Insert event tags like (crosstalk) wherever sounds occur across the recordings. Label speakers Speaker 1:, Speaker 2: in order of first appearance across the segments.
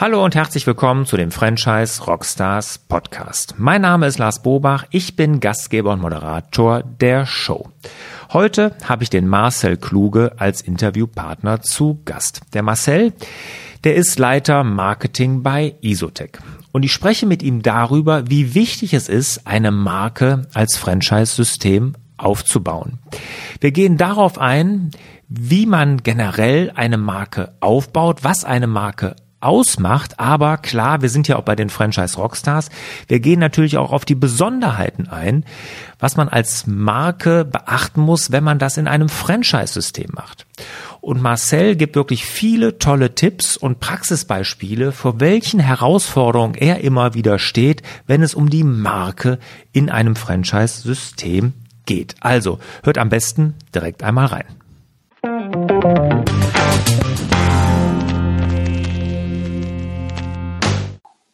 Speaker 1: Hallo und herzlich willkommen zu dem Franchise Rockstars Podcast. Mein Name ist Lars Bobach, ich bin Gastgeber und Moderator der Show. Heute habe ich den Marcel Kluge als Interviewpartner zu Gast. Der Marcel, der ist Leiter Marketing bei Isotech. Und ich spreche mit ihm darüber, wie wichtig es ist, eine Marke als Franchise-System aufzubauen. Wir gehen darauf ein, wie man generell eine Marke aufbaut, was eine Marke ausmacht. Aber klar, wir sind ja auch bei den Franchise Rockstars. Wir gehen natürlich auch auf die Besonderheiten ein, was man als Marke beachten muss, wenn man das in einem Franchise-System macht. Und Marcel gibt wirklich viele tolle Tipps und Praxisbeispiele, vor welchen Herausforderungen er immer wieder steht, wenn es um die Marke in einem Franchise-System geht. Also hört am besten direkt einmal rein.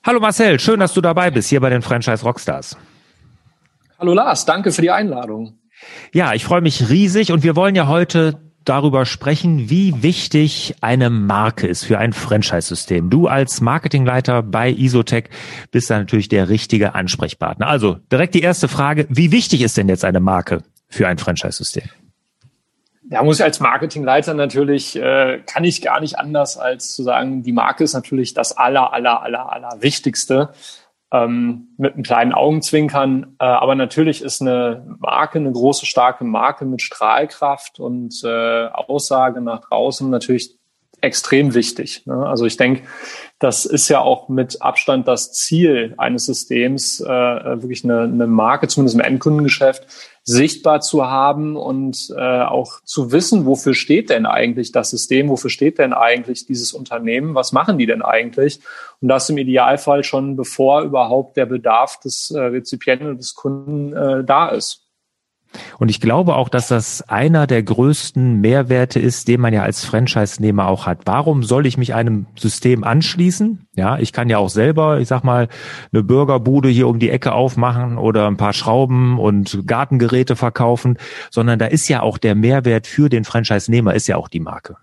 Speaker 1: Hallo Marcel, schön, dass du dabei bist hier bei den Franchise Rockstars.
Speaker 2: Hallo Lars, danke für die Einladung.
Speaker 1: Ja, ich freue mich riesig und wir wollen ja heute darüber sprechen, wie wichtig eine Marke ist für ein Franchise-System. Du als Marketingleiter bei Isotech bist da natürlich der richtige Ansprechpartner. Also direkt die erste Frage, wie wichtig ist denn jetzt eine Marke für ein Franchise-System?
Speaker 2: Da muss ich als Marketingleiter natürlich, äh, kann ich gar nicht anders als zu sagen, die Marke ist natürlich das aller, aller, aller, aller Wichtigste. Ähm, mit einem kleinen Augenzwinkern. Äh, aber natürlich ist eine Marke, eine große, starke Marke mit Strahlkraft und äh, Aussage nach draußen natürlich extrem wichtig. Ne? Also ich denke, das ist ja auch mit Abstand das Ziel eines Systems, äh, wirklich eine, eine Marke, zumindest im Endkundengeschäft, sichtbar zu haben und äh, auch zu wissen, wofür steht denn eigentlich das System, wofür steht denn eigentlich dieses Unternehmen, was machen die denn eigentlich? Und das im Idealfall schon bevor überhaupt der Bedarf des äh, Rezipienten des Kunden äh, da ist.
Speaker 1: Und ich glaube auch, dass das einer der größten Mehrwerte ist, den man ja als Franchise-Nehmer auch hat. Warum soll ich mich einem System anschließen? Ja, ich kann ja auch selber, ich sag mal, eine Burgerbude hier um die Ecke aufmachen oder ein paar Schrauben und Gartengeräte verkaufen, sondern da ist ja auch der Mehrwert für den Franchise-Nehmer ist ja auch die Marke.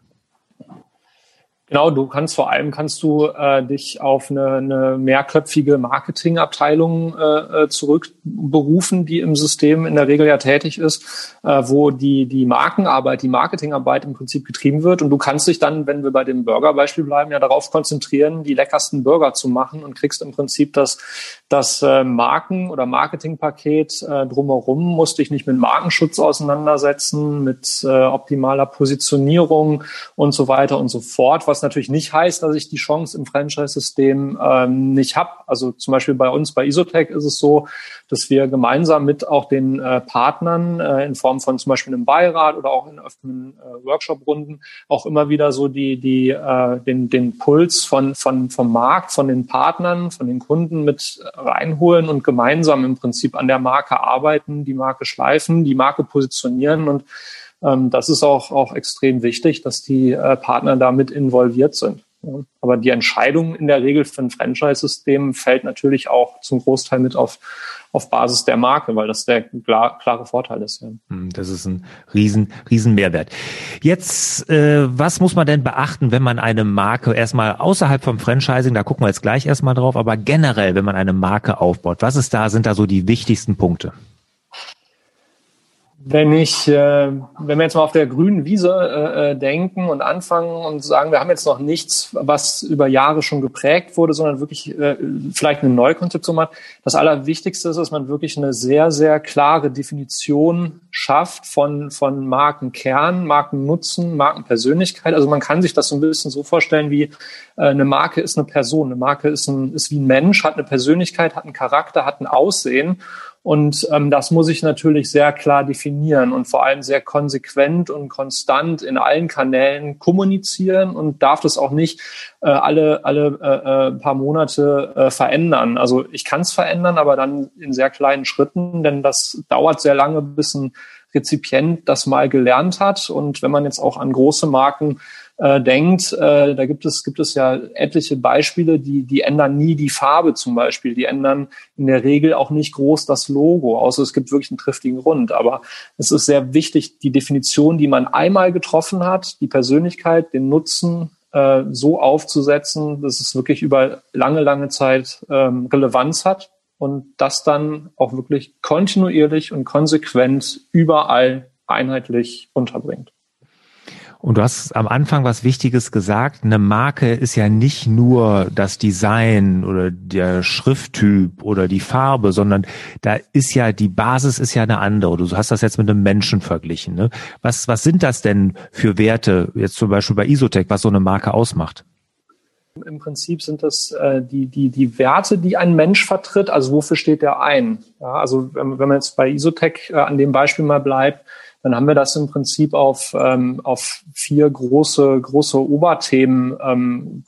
Speaker 2: Genau, du kannst vor allem kannst du äh, dich auf eine, eine mehrköpfige Marketingabteilung äh, äh, zurückberufen, die im System in der Regel ja tätig ist, äh, wo die die Markenarbeit, die Marketingarbeit im Prinzip getrieben wird. Und du kannst dich dann, wenn wir bei dem Burger-Beispiel bleiben, ja darauf konzentrieren, die leckersten Burger zu machen und kriegst im Prinzip das das äh, Marken- oder Marketingpaket äh, drumherum. Musst dich nicht mit Markenschutz auseinandersetzen, mit äh, optimaler Positionierung und so weiter und so fort, was natürlich nicht heißt, dass ich die Chance im Franchise-System ähm, nicht habe. Also zum Beispiel bei uns bei Isotech ist es so, dass wir gemeinsam mit auch den äh, Partnern äh, in Form von zum Beispiel einem Beirat oder auch in offenen äh, Workshop-Runden auch immer wieder so die, die, äh, den, den Puls von, von, vom Markt, von den Partnern, von den Kunden mit reinholen und gemeinsam im Prinzip an der Marke arbeiten, die Marke schleifen, die Marke positionieren und ähm, das ist auch, auch extrem wichtig, dass die äh, Partner damit involviert sind. Aber die Entscheidung in der Regel für ein Franchise-System fällt natürlich auch zum Großteil mit auf, auf Basis der Marke, weil das der klar, klare Vorteil ist. Ja.
Speaker 1: Hm, das ist ein riesen, riesen Mehrwert. Jetzt, äh, was muss man denn beachten, wenn man eine Marke erstmal außerhalb vom Franchising, da gucken wir jetzt gleich erstmal drauf, aber generell, wenn man eine Marke aufbaut, was ist da, sind da so die wichtigsten Punkte?
Speaker 2: Wenn ich, äh, wenn wir jetzt mal auf der grünen Wiese äh, äh, denken und anfangen und sagen, wir haben jetzt noch nichts, was über Jahre schon geprägt wurde, sondern wirklich äh, vielleicht eine Neukonzeption hat. Das Allerwichtigste ist, dass man wirklich eine sehr, sehr klare Definition schafft von, von Markenkern, Markennutzen, Markenpersönlichkeit. Also man kann sich das so ein bisschen so vorstellen wie äh, eine Marke ist eine Person, eine Marke ist, ein, ist wie ein Mensch, hat eine Persönlichkeit, hat einen Charakter, hat ein Aussehen. Und ähm, das muss ich natürlich sehr klar definieren und vor allem sehr konsequent und konstant in allen Kanälen kommunizieren und darf das auch nicht äh, alle, alle äh, äh, paar Monate äh, verändern. Also ich kann es verändern, aber dann in sehr kleinen Schritten, denn das dauert sehr lange, bis ein Rezipient das mal gelernt hat. Und wenn man jetzt auch an große Marken äh, denkt, äh, da gibt es, gibt es ja etliche Beispiele, die, die ändern nie die Farbe zum Beispiel. Die ändern in der Regel auch nicht groß das Logo, außer es gibt wirklich einen triftigen Grund. Aber es ist sehr wichtig, die Definition, die man einmal getroffen hat, die Persönlichkeit, den Nutzen, äh, so aufzusetzen, dass es wirklich über lange, lange Zeit ähm, Relevanz hat und das dann auch wirklich kontinuierlich und konsequent überall einheitlich unterbringt.
Speaker 1: Und du hast am Anfang was Wichtiges gesagt. Eine Marke ist ja nicht nur das Design oder der Schrifttyp oder die Farbe, sondern da ist ja die Basis ist ja eine andere. Du hast das jetzt mit einem Menschen verglichen. Ne? Was, was sind das denn für Werte, jetzt zum Beispiel bei Isotech, was so eine Marke ausmacht?
Speaker 2: Im Prinzip sind das äh, die, die, die Werte, die ein Mensch vertritt. Also wofür steht der ein? Ja, also wenn, wenn man jetzt bei Isotech äh, an dem Beispiel mal bleibt, dann haben wir das im Prinzip auf, ähm, auf vier große, große Oberthemen ähm,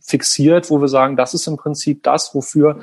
Speaker 2: fixiert, wo wir sagen, das ist im Prinzip das, wofür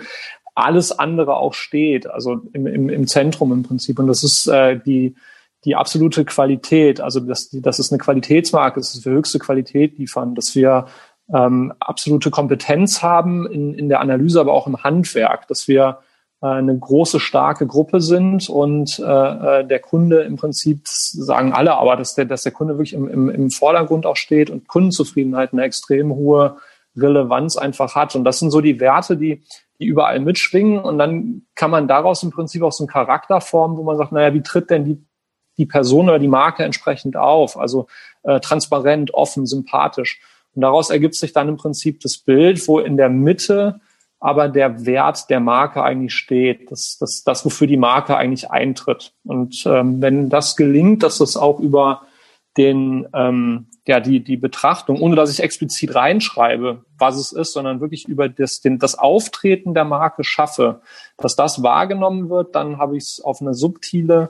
Speaker 2: alles andere auch steht, also im, im, im Zentrum im Prinzip. Und das ist äh, die, die absolute Qualität, also dass, dass es eine Qualitätsmarke ist, dass wir höchste Qualität liefern, dass wir ähm, absolute Kompetenz haben in, in der Analyse, aber auch im Handwerk, dass wir eine große, starke Gruppe sind und äh, äh, der Kunde im Prinzip, sagen alle, aber dass der, dass der Kunde wirklich im, im, im Vordergrund auch steht und Kundenzufriedenheit eine extrem hohe Relevanz einfach hat. Und das sind so die Werte, die, die überall mitschwingen. Und dann kann man daraus im Prinzip auch so einen Charakter formen, wo man sagt, naja, wie tritt denn die, die Person oder die Marke entsprechend auf? Also äh, transparent, offen, sympathisch. Und daraus ergibt sich dann im Prinzip das Bild, wo in der Mitte aber der Wert der Marke eigentlich steht, das, das, das wofür die Marke eigentlich eintritt. Und ähm, wenn das gelingt, dass das auch über den, ähm, ja, die, die Betrachtung, ohne dass ich explizit reinschreibe, was es ist, sondern wirklich über das, den, das Auftreten der Marke schaffe, dass das wahrgenommen wird, dann habe ich es auf eine subtile,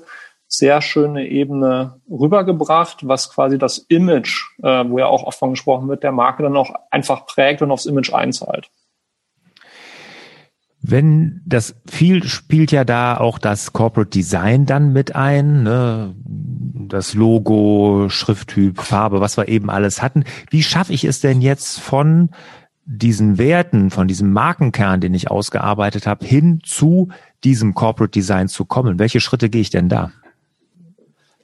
Speaker 2: sehr schöne Ebene rübergebracht, was quasi das Image, äh, wo ja auch oft von gesprochen wird, der Marke dann auch einfach prägt und aufs Image einzahlt.
Speaker 1: Wenn das viel spielt ja da auch das Corporate Design dann mit ein, ne? das Logo, Schrifttyp, Farbe, was wir eben alles hatten. Wie schaffe ich es denn jetzt von diesen Werten, von diesem Markenkern, den ich ausgearbeitet habe, hin zu diesem Corporate Design zu kommen? Welche Schritte gehe ich denn da?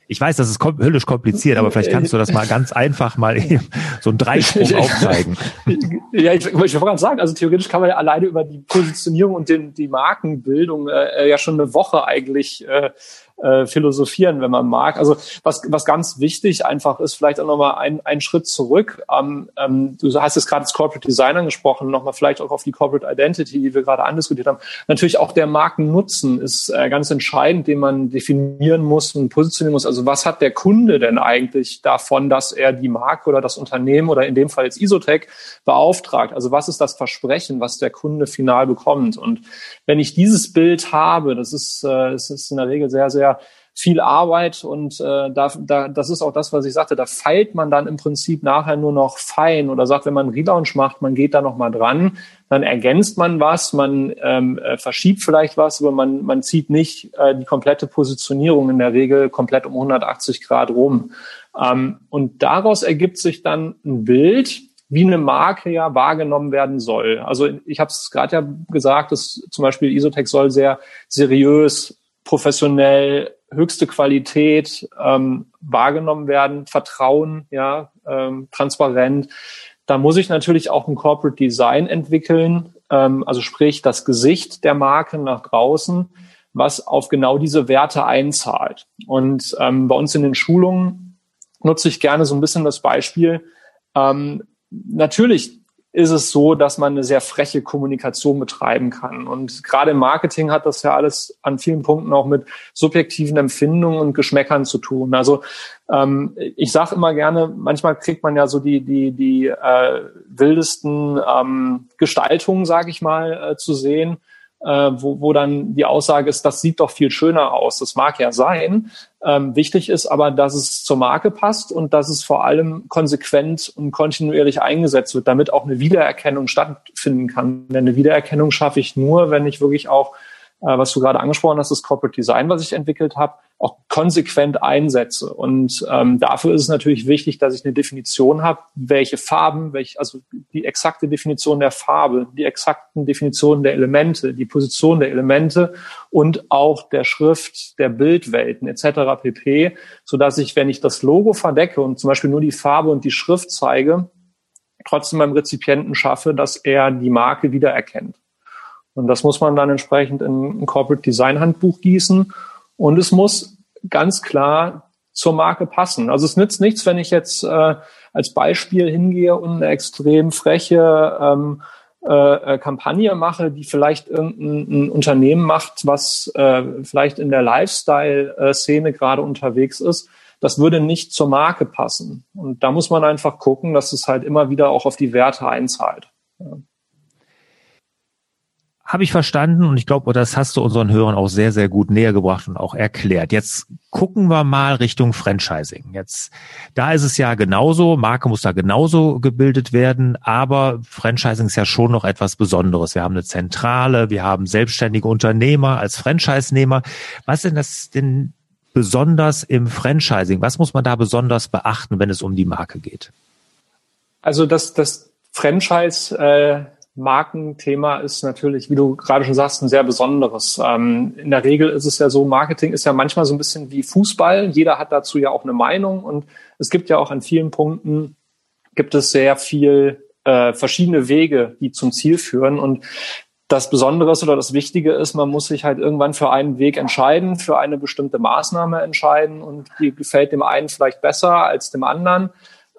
Speaker 1: Ich weiß, das ist kom höllisch kompliziert, aber vielleicht kannst du das mal ganz einfach mal eben so einen Dreisprung aufzeigen.
Speaker 2: Ja, ich, ich wollte gerade sagen, also theoretisch kann man ja alleine über die Positionierung und den, die Markenbildung äh, ja schon eine Woche eigentlich äh, äh, philosophieren, wenn man mag. Also was, was ganz wichtig einfach ist, vielleicht auch nochmal ein, einen Schritt zurück. Ähm, ähm, du hast jetzt gerade das Corporate Design angesprochen, nochmal vielleicht auch auf die Corporate Identity, die wir gerade andiskutiert haben. Natürlich auch der Markennutzen ist äh, ganz entscheidend, den man definieren muss und positionieren muss. Also was hat der Kunde denn eigentlich davon, dass er die Marke oder das Unternehmen oder in dem Fall jetzt Isotech beauftragt? Also was ist das Versprechen, was der Kunde final bekommt? Und wenn ich dieses Bild habe, das ist, äh, das ist in der Regel sehr, sehr viel Arbeit und äh, da, da, das ist auch das, was ich sagte, da feilt man dann im Prinzip nachher nur noch fein oder sagt, wenn man einen Relaunch macht, man geht da noch mal dran, dann ergänzt man was, man ähm, äh, verschiebt vielleicht was, aber man, man zieht nicht äh, die komplette Positionierung in der Regel komplett um 180 Grad rum. Ähm, und daraus ergibt sich dann ein Bild, wie eine Marke ja wahrgenommen werden soll. Also ich habe es gerade ja gesagt, dass zum Beispiel Isotech soll sehr seriös, professionell, höchste Qualität ähm, wahrgenommen werden, Vertrauen, ja, ähm, transparent. Da muss ich natürlich auch ein Corporate Design entwickeln, ähm, also sprich das Gesicht der Marke nach draußen, was auf genau diese Werte einzahlt. Und ähm, bei uns in den Schulungen nutze ich gerne so ein bisschen das Beispiel, ähm, natürlich ist es so, dass man eine sehr freche Kommunikation betreiben kann. Und gerade im Marketing hat das ja alles an vielen Punkten auch mit subjektiven Empfindungen und Geschmäckern zu tun. Also ähm, ich sage immer gerne, manchmal kriegt man ja so die die die äh, wildesten ähm, Gestaltungen, sage ich mal, äh, zu sehen äh, wo, wo dann die Aussage ist, das sieht doch viel schöner aus. Das mag ja sein. Ähm, wichtig ist aber, dass es zur Marke passt und dass es vor allem konsequent und kontinuierlich eingesetzt wird, damit auch eine Wiedererkennung stattfinden kann. Denn eine Wiedererkennung schaffe ich nur, wenn ich wirklich auch was du gerade angesprochen hast, das Corporate Design, was ich entwickelt habe, auch konsequent einsetze. Und ähm, dafür ist es natürlich wichtig, dass ich eine Definition habe, welche Farben, welche, also die exakte Definition der Farbe, die exakten Definitionen der Elemente, die Position der Elemente und auch der Schrift, der Bildwelten etc. pp, so dass ich, wenn ich das Logo verdecke und zum Beispiel nur die Farbe und die Schrift zeige, trotzdem beim Rezipienten schaffe, dass er die Marke wiedererkennt. Und das muss man dann entsprechend in ein Corporate Design Handbuch gießen. Und es muss ganz klar zur Marke passen. Also es nützt nichts, wenn ich jetzt äh, als Beispiel hingehe und eine extrem freche ähm, äh, äh Kampagne mache, die vielleicht irgendein Unternehmen macht, was äh, vielleicht in der Lifestyle-Szene gerade unterwegs ist. Das würde nicht zur Marke passen. Und da muss man einfach gucken, dass es halt immer wieder auch auf die Werte einzahlt. Ja.
Speaker 1: Habe ich verstanden und ich glaube, das hast du unseren Hörern auch sehr, sehr gut näher gebracht und auch erklärt. Jetzt gucken wir mal Richtung Franchising. Jetzt, da ist es ja genauso, Marke muss da genauso gebildet werden, aber Franchising ist ja schon noch etwas Besonderes. Wir haben eine Zentrale, wir haben selbstständige Unternehmer als Franchise-Nehmer. Was ist denn das denn besonders im Franchising? Was muss man da besonders beachten, wenn es um die Marke geht?
Speaker 2: Also das, das Franchise äh, Markenthema ist natürlich, wie du gerade schon sagst, ein sehr besonderes. Ähm, in der Regel ist es ja so, Marketing ist ja manchmal so ein bisschen wie Fußball. Jeder hat dazu ja auch eine Meinung und es gibt ja auch an vielen Punkten, gibt es sehr viel äh, verschiedene Wege, die zum Ziel führen. Und das Besondere oder das Wichtige ist, man muss sich halt irgendwann für einen Weg entscheiden, für eine bestimmte Maßnahme entscheiden und die gefällt dem einen vielleicht besser als dem anderen.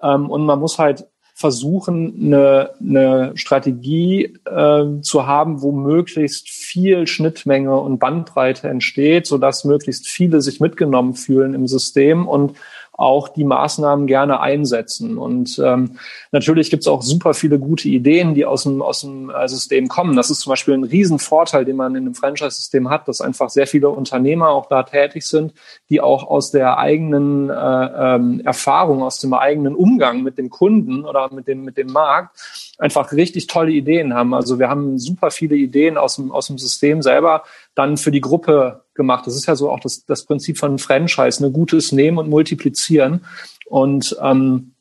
Speaker 2: Ähm, und man muss halt versuchen, eine, eine Strategie äh, zu haben, wo möglichst viel Schnittmenge und Bandbreite entsteht, sodass möglichst viele sich mitgenommen fühlen im System und auch die Maßnahmen gerne einsetzen. Und ähm, natürlich gibt es auch super viele gute Ideen, die aus dem, aus dem äh, System kommen. Das ist zum Beispiel ein Riesenvorteil, den man in einem Franchise-System hat, dass einfach sehr viele Unternehmer auch da tätig sind, die auch aus der eigenen äh, ähm, Erfahrung, aus dem eigenen Umgang mit dem Kunden oder mit dem, mit dem Markt einfach richtig tolle Ideen haben. Also wir haben super viele Ideen aus dem, aus dem System selber dann für die Gruppe gemacht. Das ist ja so auch das, das Prinzip von Franchise, ne? Gutes nehmen und multiplizieren. Und ähm,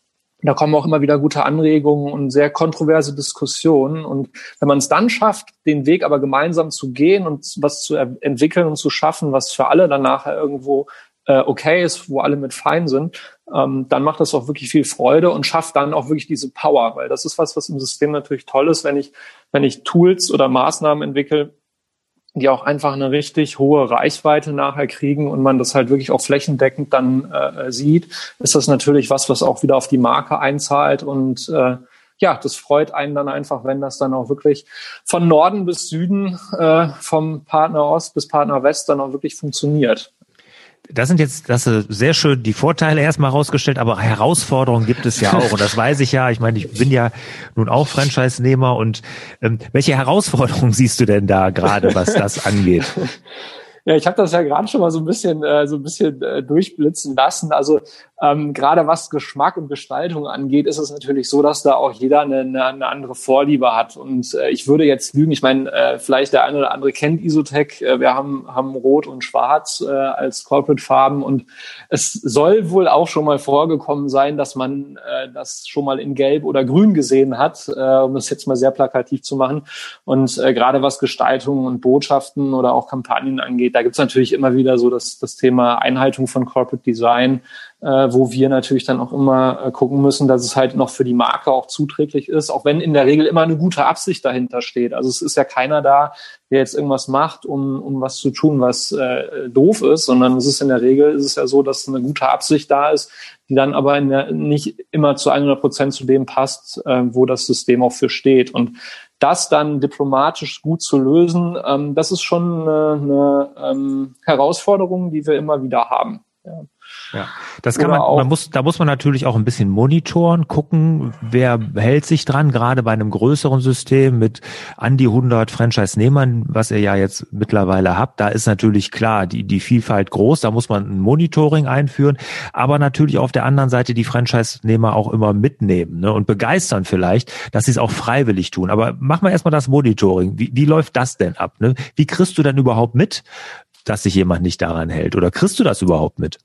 Speaker 2: da kommen auch immer wieder gute Anregungen und sehr kontroverse Diskussionen. Und wenn man es dann schafft, den Weg aber gemeinsam zu gehen und was zu entwickeln und zu schaffen, was für alle dann nachher irgendwo äh, okay ist, wo alle mit fein sind, ähm, dann macht das auch wirklich viel Freude und schafft dann auch wirklich diese Power, weil das ist was, was im System natürlich toll ist, wenn ich, wenn ich Tools oder Maßnahmen entwickle, die auch einfach eine richtig hohe Reichweite nachher kriegen und man das halt wirklich auch flächendeckend dann äh, sieht, ist das natürlich was, was auch wieder auf die Marke einzahlt und äh, ja, das freut einen dann einfach, wenn das dann auch wirklich von Norden bis Süden, äh, vom Partner Ost bis Partner West dann auch wirklich funktioniert
Speaker 1: das sind jetzt, das ist sehr schön die Vorteile erstmal rausgestellt, aber Herausforderungen gibt es ja auch. Und das weiß ich ja. Ich meine, ich bin ja nun auch Franchise-Nehmer. Und ähm, welche Herausforderungen siehst du denn da gerade, was das angeht? (laughs)
Speaker 2: Ja, ich habe das ja gerade schon mal so ein bisschen äh, so ein bisschen äh, durchblitzen lassen. Also ähm, gerade was Geschmack und Gestaltung angeht, ist es natürlich so, dass da auch jeder eine, eine, andere Vorliebe hat. Und äh, ich würde jetzt lügen. Ich meine, äh, vielleicht der eine oder andere kennt Isotech. Äh, wir haben haben Rot und Schwarz äh, als Corporate Farben und es soll wohl auch schon mal vorgekommen sein, dass man äh, das schon mal in Gelb oder Grün gesehen hat, äh, um das jetzt mal sehr plakativ zu machen. Und äh, gerade was Gestaltung und Botschaften oder auch Kampagnen angeht da gibt es natürlich immer wieder so das, das Thema Einhaltung von Corporate Design, äh, wo wir natürlich dann auch immer äh, gucken müssen, dass es halt noch für die Marke auch zuträglich ist, auch wenn in der Regel immer eine gute Absicht dahinter steht. Also es ist ja keiner da, der jetzt irgendwas macht, um, um was zu tun, was äh, doof ist, sondern es ist in der Regel ist es ja so, dass eine gute Absicht da ist, die dann aber der, nicht immer zu 100 Prozent zu dem passt, äh, wo das System auch für steht. Und das dann diplomatisch gut zu lösen, ähm, das ist schon eine, eine ähm, Herausforderung, die wir immer wieder haben. Ja.
Speaker 1: Ja, das kann Oder man, man muss, da muss man natürlich auch ein bisschen monitoren, gucken, wer hält sich dran, gerade bei einem größeren System mit an die 100 Franchise-Nehmern, was ihr ja jetzt mittlerweile habt, da ist natürlich klar, die, die Vielfalt groß, da muss man ein Monitoring einführen, aber natürlich auf der anderen Seite die Franchise-Nehmer auch immer mitnehmen ne, und begeistern vielleicht, dass sie es auch freiwillig tun. Aber mach mal erstmal das Monitoring. Wie, wie läuft das denn ab? Ne? Wie kriegst du denn überhaupt mit, dass sich jemand nicht daran hält? Oder kriegst du das überhaupt mit?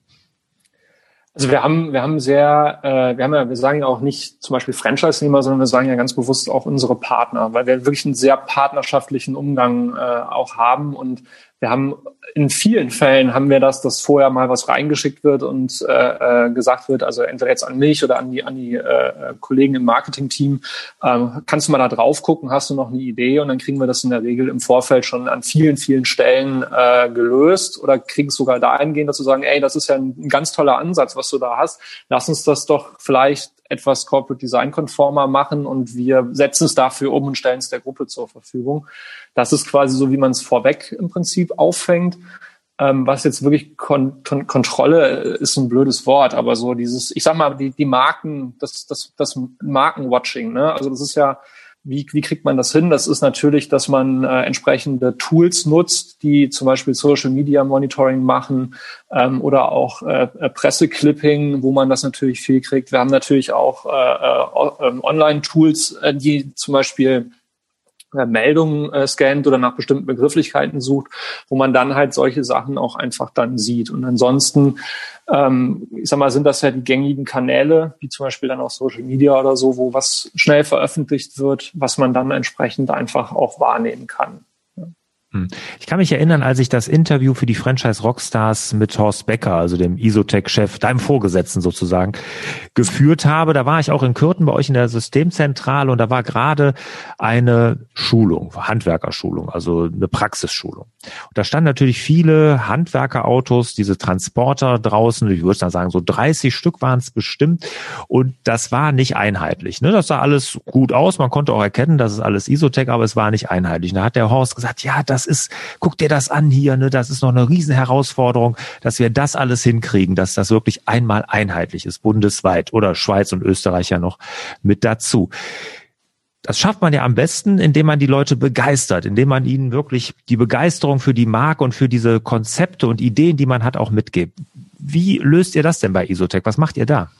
Speaker 2: Also wir haben, wir haben sehr, äh, wir haben ja, wir sagen ja auch nicht zum Beispiel Franchise-Nehmer, sondern wir sagen ja ganz bewusst auch unsere Partner, weil wir wirklich einen sehr partnerschaftlichen Umgang äh, auch haben. Und wir haben in vielen Fällen haben wir das, dass vorher mal was reingeschickt wird und äh, äh, gesagt wird, also entweder jetzt an mich oder an die, an die äh, Kollegen im Marketing-Team, ähm, kannst du mal da drauf gucken, hast du noch eine Idee? Und dann kriegen wir das in der Regel im Vorfeld schon an vielen, vielen Stellen äh, gelöst oder kriegen es sogar dahingehend, dass du sagen, ey, das ist ja ein, ein ganz toller Ansatz, was du da hast, lass uns das doch vielleicht etwas Corporate Design konformer machen und wir setzen es dafür um und stellen es der Gruppe zur Verfügung. Das ist quasi so, wie man es vorweg im Prinzip auffängt. Ähm, was jetzt wirklich Kon Kon Kontrolle ist ein blödes Wort, aber so dieses, ich sag mal, die, die Marken, das, das, das Markenwatching, ne? Also das ist ja, wie, wie kriegt man das hin? Das ist natürlich, dass man äh, entsprechende Tools nutzt, die zum Beispiel Social Media Monitoring machen ähm, oder auch äh, äh Presseclipping, wo man das natürlich viel kriegt. Wir haben natürlich auch äh, äh, Online-Tools, äh, die zum Beispiel Meldungen äh, scannt oder nach bestimmten Begrifflichkeiten sucht, wo man dann halt solche Sachen auch einfach dann sieht. Und ansonsten, ähm, ich sag mal, sind das ja die gängigen Kanäle, wie zum Beispiel dann auch Social Media oder so, wo was schnell veröffentlicht wird, was man dann entsprechend einfach auch wahrnehmen kann.
Speaker 1: Hm. Ich kann mich erinnern, als ich das Interview für die Franchise Rockstars mit Horst Becker, also dem Isotech-Chef, deinem Vorgesetzten sozusagen, geführt habe. Da war ich auch in Kürten bei euch in der Systemzentrale und da war gerade eine Schulung, Handwerkerschulung, also eine Praxisschulung. Und da standen natürlich viele Handwerkerautos, diese Transporter draußen, ich würde dann sagen, so 30 Stück waren es bestimmt. Und das war nicht einheitlich. Ne? Das sah alles gut aus. Man konnte auch erkennen, das ist alles Isotech, aber es war nicht einheitlich. Und da hat der Horst gesagt, ja, das das ist, guck dir das an hier, ne, das ist noch eine Riesenherausforderung, dass wir das alles hinkriegen, dass das wirklich einmal einheitlich ist, bundesweit oder Schweiz und Österreich ja noch mit dazu. Das schafft man ja am besten, indem man die Leute begeistert, indem man ihnen wirklich die Begeisterung für die Marke und für diese Konzepte und Ideen, die man hat, auch mitgibt. Wie löst ihr das denn bei Isotech? Was macht ihr da?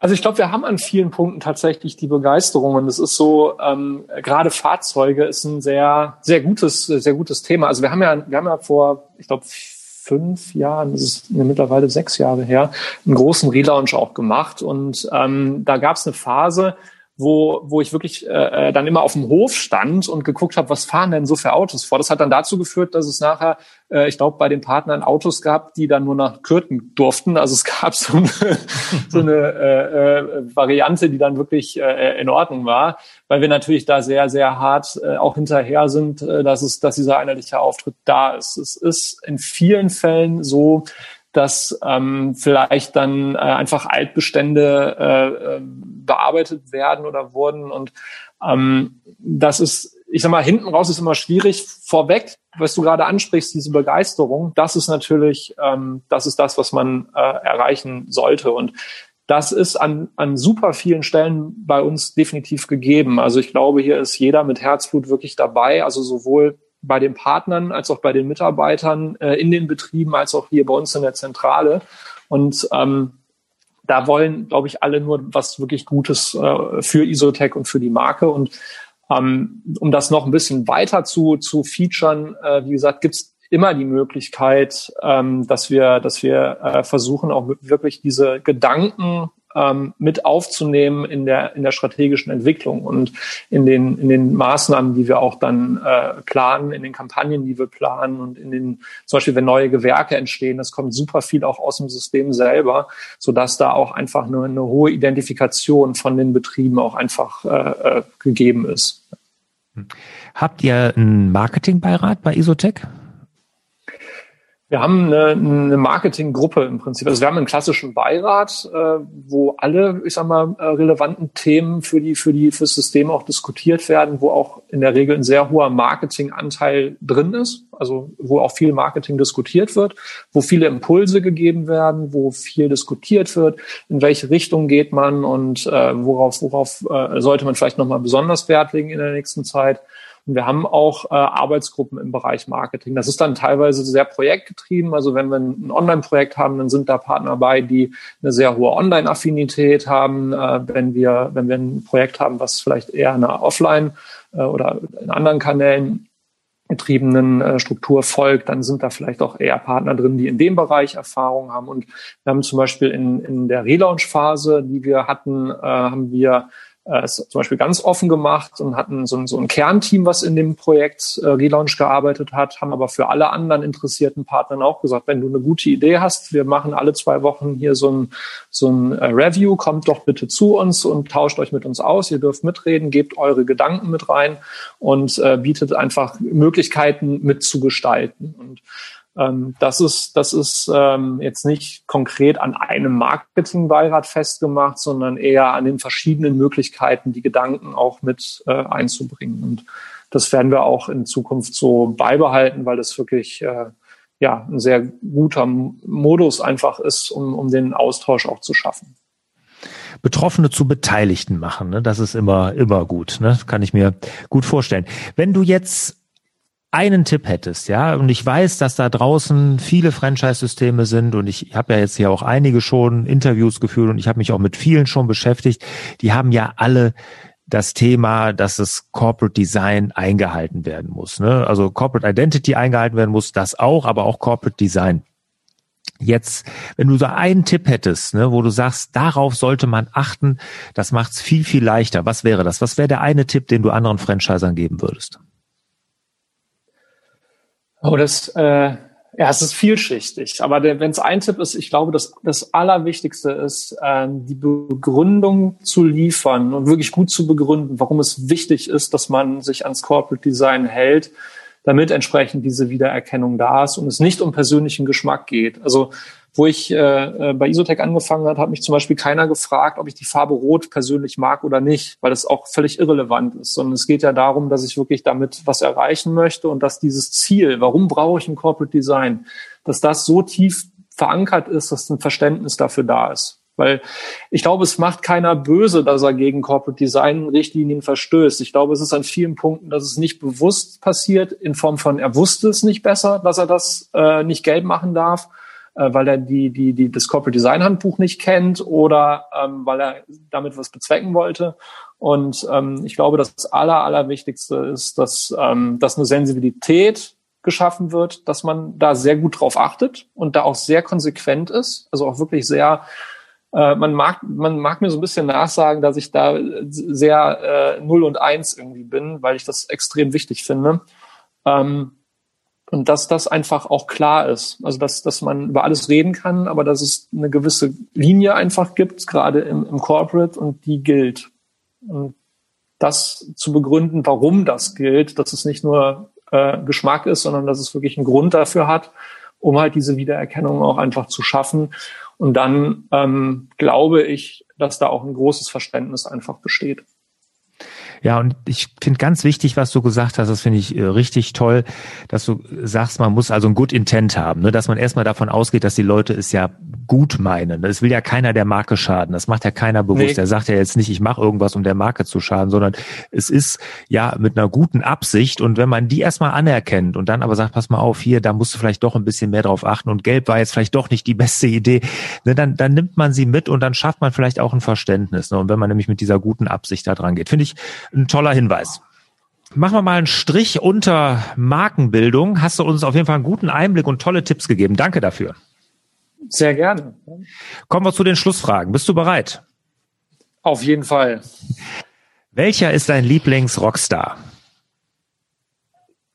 Speaker 2: Also ich glaube, wir haben an vielen Punkten tatsächlich die Begeisterung und es ist so, ähm, gerade Fahrzeuge ist ein sehr, sehr gutes, sehr gutes Thema. Also wir haben ja, wir haben ja vor, ich glaube, fünf Jahren, das ist mittlerweile sechs Jahre her, einen großen Relaunch auch gemacht und ähm, da gab es eine Phase, wo, wo ich wirklich äh, äh, dann immer auf dem Hof stand und geguckt habe, was fahren denn so für Autos vor. Das hat dann dazu geführt, dass es nachher, äh, ich glaube, bei den Partnern Autos gab, die dann nur nach Kürten durften. Also es (laughs) gab so eine, so eine äh, äh, Variante, die dann wirklich äh, in Ordnung war, weil wir natürlich da sehr, sehr hart äh, auch hinterher sind, äh, dass es, dass dieser einheitliche Auftritt da ist. Es ist in vielen Fällen so, dass ähm, vielleicht dann äh, einfach Altbestände äh, äh, bearbeitet werden oder wurden. Und ähm, das ist, ich sag mal, hinten raus ist immer schwierig. Vorweg, was du gerade ansprichst, diese Begeisterung, das ist natürlich, ähm, das ist das, was man äh, erreichen sollte. Und das ist an, an super vielen Stellen bei uns definitiv gegeben. Also ich glaube, hier ist jeder mit Herzblut wirklich dabei. Also sowohl bei den Partnern als auch bei den Mitarbeitern äh, in den Betrieben als auch hier bei uns in der Zentrale. Und ähm, da wollen, glaube ich, alle nur was wirklich Gutes äh, für Isotech und für die Marke. Und ähm, um das noch ein bisschen weiter zu, zu featuren, äh, wie gesagt, gibt's immer die Möglichkeit, ähm, dass wir, dass wir äh, versuchen, auch wirklich diese Gedanken ähm, mit aufzunehmen in der, in der strategischen Entwicklung und in den, in den Maßnahmen, die wir auch dann äh, planen, in den Kampagnen, die wir planen und in den, zum Beispiel, wenn neue Gewerke entstehen, das kommt super viel auch aus dem System selber, so dass da auch einfach eine, eine hohe Identifikation von den Betrieben auch einfach äh, äh gegeben ist.
Speaker 1: Habt ihr einen Marketingbeirat bei Isotech?
Speaker 2: Wir haben eine, eine Marketinggruppe im Prinzip. Also wir haben einen klassischen Beirat, äh, wo alle, ich sag mal, äh, relevanten Themen für die, für die, fürs System auch diskutiert werden, wo auch in der Regel ein sehr hoher Marketinganteil drin ist. Also wo auch viel Marketing diskutiert wird, wo viele Impulse gegeben werden, wo viel diskutiert wird, in welche Richtung geht man und äh, worauf, worauf äh, sollte man vielleicht nochmal besonders Wert legen in der nächsten Zeit. Und wir haben auch äh, Arbeitsgruppen im Bereich Marketing. Das ist dann teilweise sehr projektgetrieben. Also wenn wir ein Online-Projekt haben, dann sind da Partner bei, die eine sehr hohe Online-Affinität haben. Äh, wenn wir, wenn wir ein Projekt haben, was vielleicht eher eine Offline äh, oder in anderen Kanälen getriebenen äh, Struktur folgt, dann sind da vielleicht auch eher Partner drin, die in dem Bereich Erfahrung haben. Und wir haben zum Beispiel in, in der Relaunch-Phase, die wir hatten, äh, haben wir äh, zum Beispiel ganz offen gemacht und hatten so ein, so ein Kernteam, was in dem Projekt äh, Relaunch gearbeitet hat, haben aber für alle anderen interessierten Partnern auch gesagt, wenn du eine gute Idee hast, wir machen alle zwei Wochen hier so ein, so ein äh, Review, kommt doch bitte zu uns und tauscht euch mit uns aus, ihr dürft mitreden, gebt eure Gedanken mit rein und äh, bietet einfach Möglichkeiten mitzugestalten. Und ähm, das ist, das ist ähm, jetzt nicht konkret an einem Marketingbeirat festgemacht, sondern eher an den verschiedenen Möglichkeiten, die Gedanken auch mit äh, einzubringen. Und das werden wir auch in Zukunft so beibehalten, weil das wirklich äh, ja ein sehr guter Modus einfach ist, um, um den Austausch auch zu schaffen.
Speaker 1: Betroffene zu Beteiligten machen, ne? das ist immer immer gut, ne? kann ich mir gut vorstellen. Wenn du jetzt einen Tipp hättest, ja, und ich weiß, dass da draußen viele Franchise-Systeme sind und ich habe ja jetzt hier auch einige schon Interviews geführt und ich habe mich auch mit vielen schon beschäftigt, die haben ja alle das Thema, dass das Corporate Design eingehalten werden muss. Ne? Also Corporate Identity eingehalten werden muss, das auch, aber auch Corporate Design. Jetzt, wenn du da einen Tipp hättest, ne, wo du sagst, darauf sollte man achten, das macht es viel, viel leichter. Was wäre das? Was wäre der eine Tipp, den du anderen Franchisern geben würdest?
Speaker 2: Oh, das, äh, ja, es ist vielschichtig. Aber wenn es ein Tipp ist, ich glaube, dass das Allerwichtigste ist, äh, die Begründung zu liefern und wirklich gut zu begründen, warum es wichtig ist, dass man sich ans Corporate Design hält, damit entsprechend diese Wiedererkennung da ist und es nicht um persönlichen Geschmack geht. Also wo ich äh, äh, bei Isotech angefangen hat, hat mich zum Beispiel keiner gefragt, ob ich die Farbe Rot persönlich mag oder nicht, weil das auch völlig irrelevant ist. Sondern es geht ja darum, dass ich wirklich damit was erreichen möchte und dass dieses Ziel, warum brauche ich ein Corporate Design, dass das so tief verankert ist, dass ein Verständnis dafür da ist. Weil ich glaube, es macht keiner böse, dass er gegen Corporate Design Richtlinien verstößt. Ich glaube, es ist an vielen Punkten, dass es nicht bewusst passiert, in Form von, er wusste es nicht besser, dass er das äh, nicht gelb machen darf äh, weil er die, die, die, das Corporate Design Handbuch nicht kennt oder ähm, weil er damit was bezwecken wollte. Und ähm, ich glaube, das Aller, Allerwichtigste ist, dass, ähm, dass eine Sensibilität geschaffen wird, dass man da sehr gut drauf achtet und da auch sehr konsequent ist, also auch wirklich sehr äh, man mag man mag mir so ein bisschen nachsagen, dass ich da sehr äh, null und eins irgendwie bin, weil ich das extrem wichtig finde. Ähm, und dass das einfach auch klar ist. Also dass, dass man über alles reden kann, aber dass es eine gewisse Linie einfach gibt, gerade im, im Corporate, und die gilt. Und das zu begründen, warum das gilt, dass es nicht nur äh, Geschmack ist, sondern dass es wirklich einen Grund dafür hat, um halt diese Wiedererkennung auch einfach zu schaffen. Und dann ähm, glaube ich, dass da auch ein großes Verständnis einfach besteht.
Speaker 1: Ja, und ich finde ganz wichtig, was du gesagt hast, das finde ich äh, richtig toll, dass du sagst, man muss also ein Good Intent haben, ne? dass man erstmal davon ausgeht, dass die Leute es ja gut meinen. Es will ja keiner der Marke schaden, das macht ja keiner bewusst. Nee. Der sagt ja jetzt nicht, ich mache irgendwas, um der Marke zu schaden, sondern es ist ja mit einer guten Absicht und wenn man die erstmal anerkennt und dann aber sagt, pass mal auf, hier, da musst du vielleicht doch ein bisschen mehr drauf achten und Gelb war jetzt vielleicht doch nicht die beste Idee, ne? dann, dann nimmt man sie mit und dann schafft man vielleicht auch ein Verständnis. Ne? Und wenn man nämlich mit dieser guten Absicht da dran geht, finde ich ein toller Hinweis. Machen wir mal einen Strich unter Markenbildung. Hast du uns auf jeden Fall einen guten Einblick und tolle Tipps gegeben. Danke dafür.
Speaker 2: Sehr gerne.
Speaker 1: Kommen wir zu den Schlussfragen. Bist du bereit?
Speaker 2: Auf jeden Fall.
Speaker 1: Welcher ist dein Lieblings-Rockstar?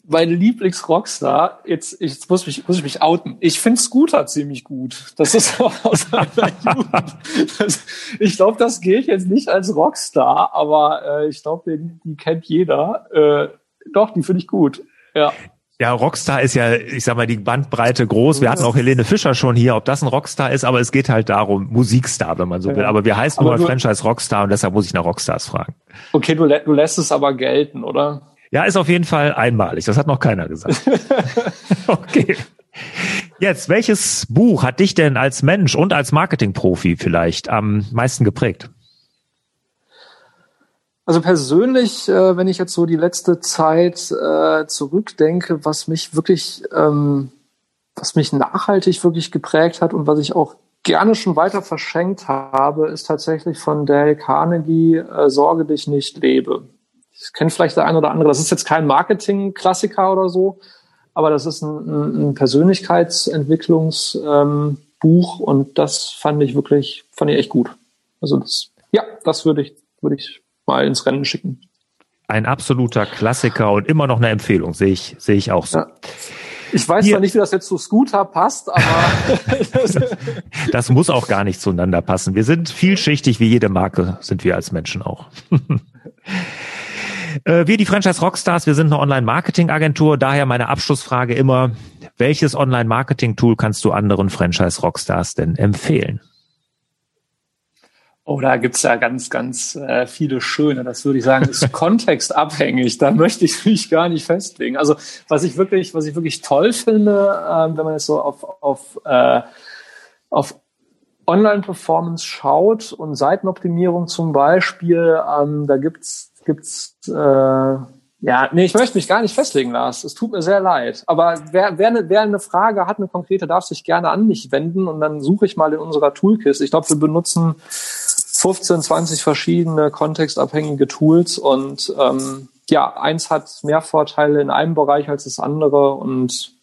Speaker 2: Meine Lieblings-Rockstar, jetzt, jetzt muss, mich, muss ich mich outen. Ich finde Scooter ziemlich gut. Das ist (laughs) auch aus meiner Jugend. Das, ich glaube, das gilt jetzt nicht als Rockstar, aber äh, ich glaube, die kennt jeder. Äh, doch, die finde ich gut. Ja.
Speaker 1: Ja, Rockstar ist ja, ich sag mal, die Bandbreite groß. Wir hatten auch Helene Fischer schon hier, ob das ein Rockstar ist, aber es geht halt darum, Musikstar, wenn man so will. Aber wir heißen aber nur Franchise Rockstar und deshalb muss ich nach Rockstars fragen.
Speaker 2: Okay, du, du lässt es aber gelten, oder?
Speaker 1: Ja, ist auf jeden Fall einmalig. Das hat noch keiner gesagt. (laughs) okay. Jetzt, welches Buch hat dich denn als Mensch und als Marketingprofi vielleicht am meisten geprägt?
Speaker 2: Also persönlich, äh, wenn ich jetzt so die letzte Zeit äh, zurückdenke, was mich wirklich, ähm, was mich nachhaltig wirklich geprägt hat und was ich auch gerne schon weiter verschenkt habe, ist tatsächlich von Dale Carnegie äh, Sorge dich nicht lebe. Das kennt vielleicht der ein oder andere. Das ist jetzt kein Marketing-Klassiker oder so, aber das ist ein, ein Persönlichkeitsentwicklungsbuch ähm, und das fand ich wirklich, fand ich echt gut. Also das, ja, das würde ich, würde ich mal ins Rennen schicken.
Speaker 1: Ein absoluter Klassiker und immer noch eine Empfehlung, sehe ich, sehe ich auch so. Ja.
Speaker 2: Ich weiß zwar nicht, wie das jetzt zu Scooter passt, aber. (laughs)
Speaker 1: das muss auch gar nicht zueinander passen. Wir sind vielschichtig wie jede Marke, sind wir als Menschen auch. (laughs) Äh, wir, die Franchise Rockstars, wir sind eine Online-Marketing-Agentur. Daher meine Abschlussfrage immer, welches Online-Marketing-Tool kannst du anderen Franchise Rockstars denn empfehlen?
Speaker 2: Oh, da gibt's ja ganz, ganz äh, viele schöne. Das würde ich sagen, ist (laughs) kontextabhängig. Da möchte ich mich gar nicht festlegen. Also was ich wirklich, was ich wirklich toll finde, äh, wenn man jetzt so auf, auf, äh, auf Online-Performance schaut und Seitenoptimierung zum Beispiel, ähm, da gibt's gibt's äh, ja, nee, ich möchte mich gar nicht festlegen, Lars. Es tut mir sehr leid. Aber wer, wer, eine, wer eine Frage hat, eine konkrete, darf sich gerne an mich wenden und dann suche ich mal in unserer Toolkist. Ich glaube, wir benutzen 15, 20 verschiedene kontextabhängige Tools und ähm, ja, eins hat mehr Vorteile in einem Bereich als das andere und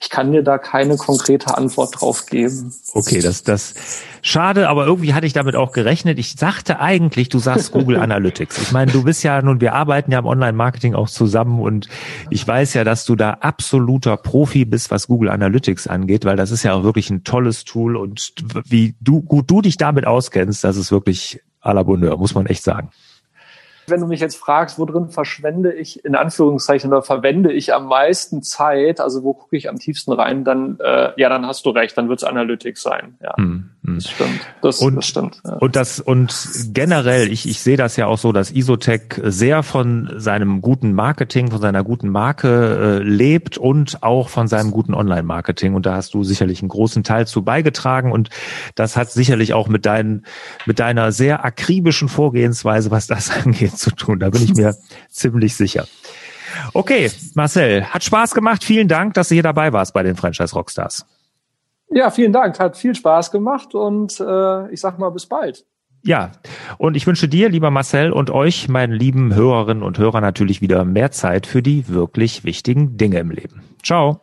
Speaker 2: ich kann dir da keine konkrete Antwort drauf geben.
Speaker 1: Okay, das, das, schade, aber irgendwie hatte ich damit auch gerechnet. Ich sagte eigentlich, du sagst Google (laughs) Analytics. Ich meine, du bist ja nun, wir arbeiten ja im Online-Marketing auch zusammen und ich weiß ja, dass du da absoluter Profi bist, was Google Analytics angeht, weil das ist ja auch wirklich ein tolles Tool und wie du, gut du dich damit auskennst, das ist wirklich à la Bonheur, muss man echt sagen.
Speaker 2: Wenn du mich jetzt fragst, wo drin verschwende ich in Anführungszeichen oder verwende ich am meisten Zeit, also wo gucke ich am tiefsten rein, dann äh, ja, dann hast du recht, dann wird es Analytics sein. Ja, hm. Das stimmt.
Speaker 1: Das, und, das stimmt. Ja. Und das und generell, ich, ich sehe das ja auch so, dass Isotech sehr von seinem guten Marketing, von seiner guten Marke äh, lebt und auch von seinem guten Online-Marketing. Und da hast du sicherlich einen großen Teil zu beigetragen. Und das hat sicherlich auch mit deinen mit deiner sehr akribischen Vorgehensweise, was das (laughs) angeht zu tun. Da bin ich mir ziemlich sicher. Okay, Marcel, hat Spaß gemacht. Vielen Dank, dass du hier dabei warst bei den Franchise Rockstars.
Speaker 2: Ja, vielen Dank. Hat viel Spaß gemacht und äh, ich sag mal bis bald.
Speaker 1: Ja, und ich wünsche dir, lieber Marcel, und euch, meinen lieben Hörerinnen und Hörer, natürlich wieder mehr Zeit für die wirklich wichtigen Dinge im Leben. Ciao.